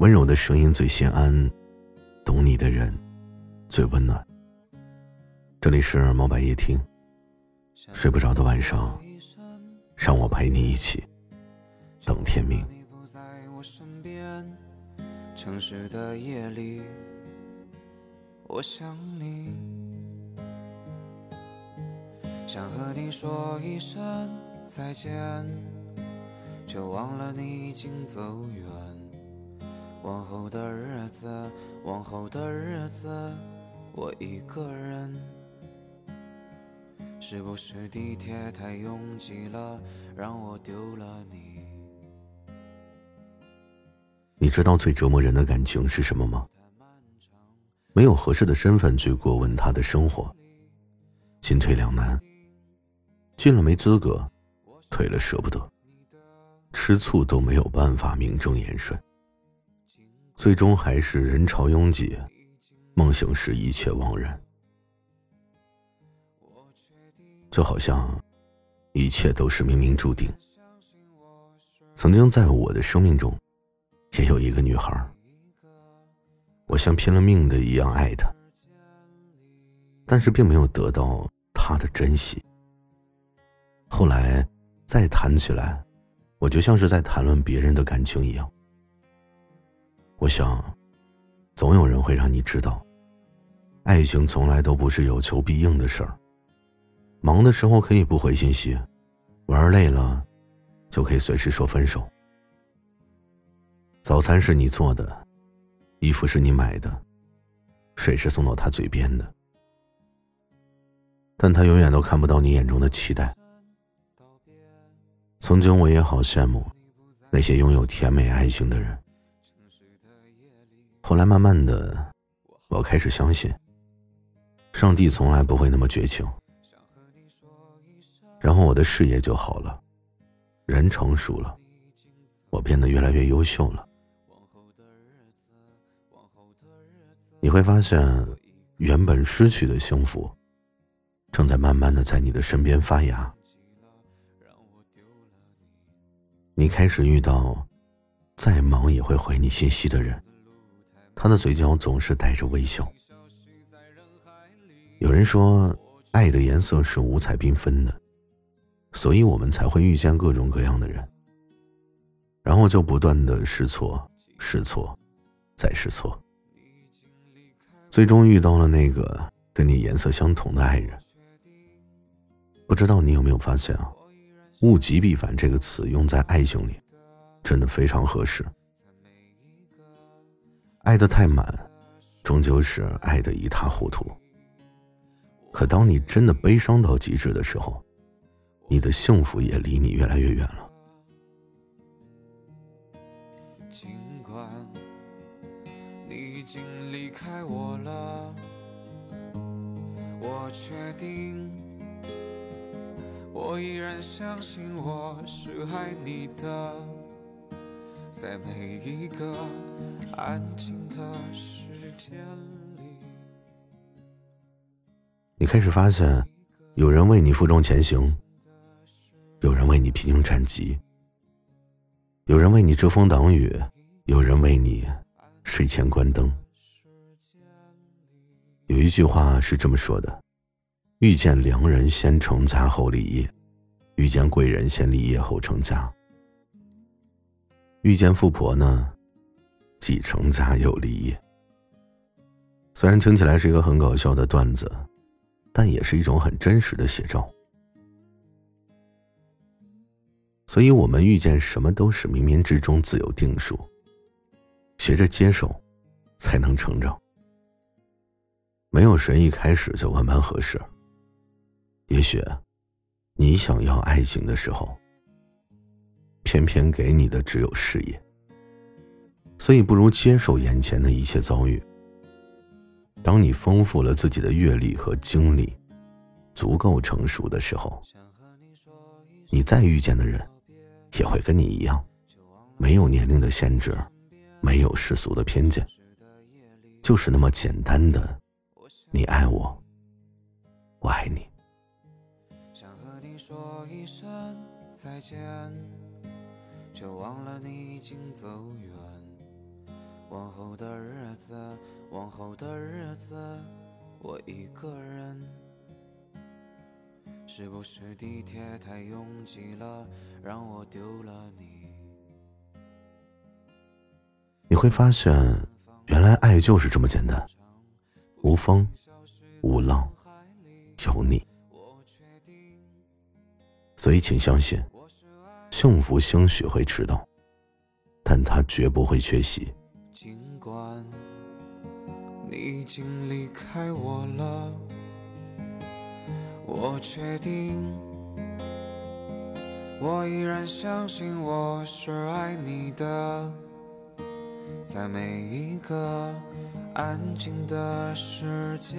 温柔的声音最心安，懂你的人最温暖。这里是猫白夜听，睡不着的晚上，让我陪你一起等天明。城市的夜里，我想你，想和你说一声再见，却忘了你已经走远。往后的日子，往后的日子，我一个人。是不是地铁太拥挤了，让我丢了你？你知道最折磨人的感情是什么吗？没有合适的身份去过问他的生活，进退两难。进了没资格，退了舍不得，吃醋都没有办法名正言顺。最终还是人潮拥挤，梦醒时一切惘然。就好像一切都是冥冥注定。曾经在我的生命中，也有一个女孩，我像拼了命的一样爱她，但是并没有得到她的珍惜。后来再谈起来，我就像是在谈论别人的感情一样。我想，总有人会让你知道，爱情从来都不是有求必应的事儿。忙的时候可以不回信息，玩累了，就可以随时说分手。早餐是你做的，衣服是你买的，水是送到他嘴边的，但他永远都看不到你眼中的期待。曾经我也好羡慕那些拥有甜美爱情的人。后来慢慢的，我开始相信，上帝从来不会那么绝情。然后我的事业就好了，人成熟了，我变得越来越优秀了。你会发现，原本失去的幸福，正在慢慢的在你的身边发芽。你开始遇到，再忙也会回你信息的人。他的嘴角总是带着微笑。有人说，爱的颜色是五彩缤纷的，所以我们才会遇见各种各样的人，然后就不断的试错、试错、再试错，最终遇到了那个跟你颜色相同的爱人。不知道你有没有发现啊，“物极必反”这个词用在爱情里，真的非常合适。爱的太满，终究是爱的一塌糊涂。可当你真的悲伤到极致的时候，你的幸福也离你越来越远了。尽管你已经离开我了，我确定，我依然相信我是爱你的。在每一个安静的时间里，你开始发现，有人为你负重前行，有人为你披荆斩棘，有人为你遮风挡雨，有人为你睡前关灯。有一句话是这么说的：遇见良人先成家后立业，遇见贵人先立业后成家。遇见富婆呢，既成家又立业。虽然听起来是一个很搞笑的段子，但也是一种很真实的写照。所以，我们遇见什么都是冥冥之中自有定数，学着接受，才能成长。没有谁一开始就万般合适。也许，你想要爱情的时候。偏偏给你的只有事业，所以不如接受眼前的一切遭遇。当你丰富了自己的阅历和经历，足够成熟的时候，你再遇见的人，也会跟你一样，没有年龄的限制，没有世俗的偏见，就是那么简单的，你爱我，我爱你。想和你说一声再见。却忘了你已经走远，往后的日子，往后的日子，我一个人。是不是地铁太拥挤了，让我丢了你？你会发现，原来爱就是这么简单，无风无浪，有你。所以，请相信，幸福兴许会迟到，但它绝不会缺席。尽管你已经离开我了，我确定，我依然相信我是爱你的。在每一个安静的时间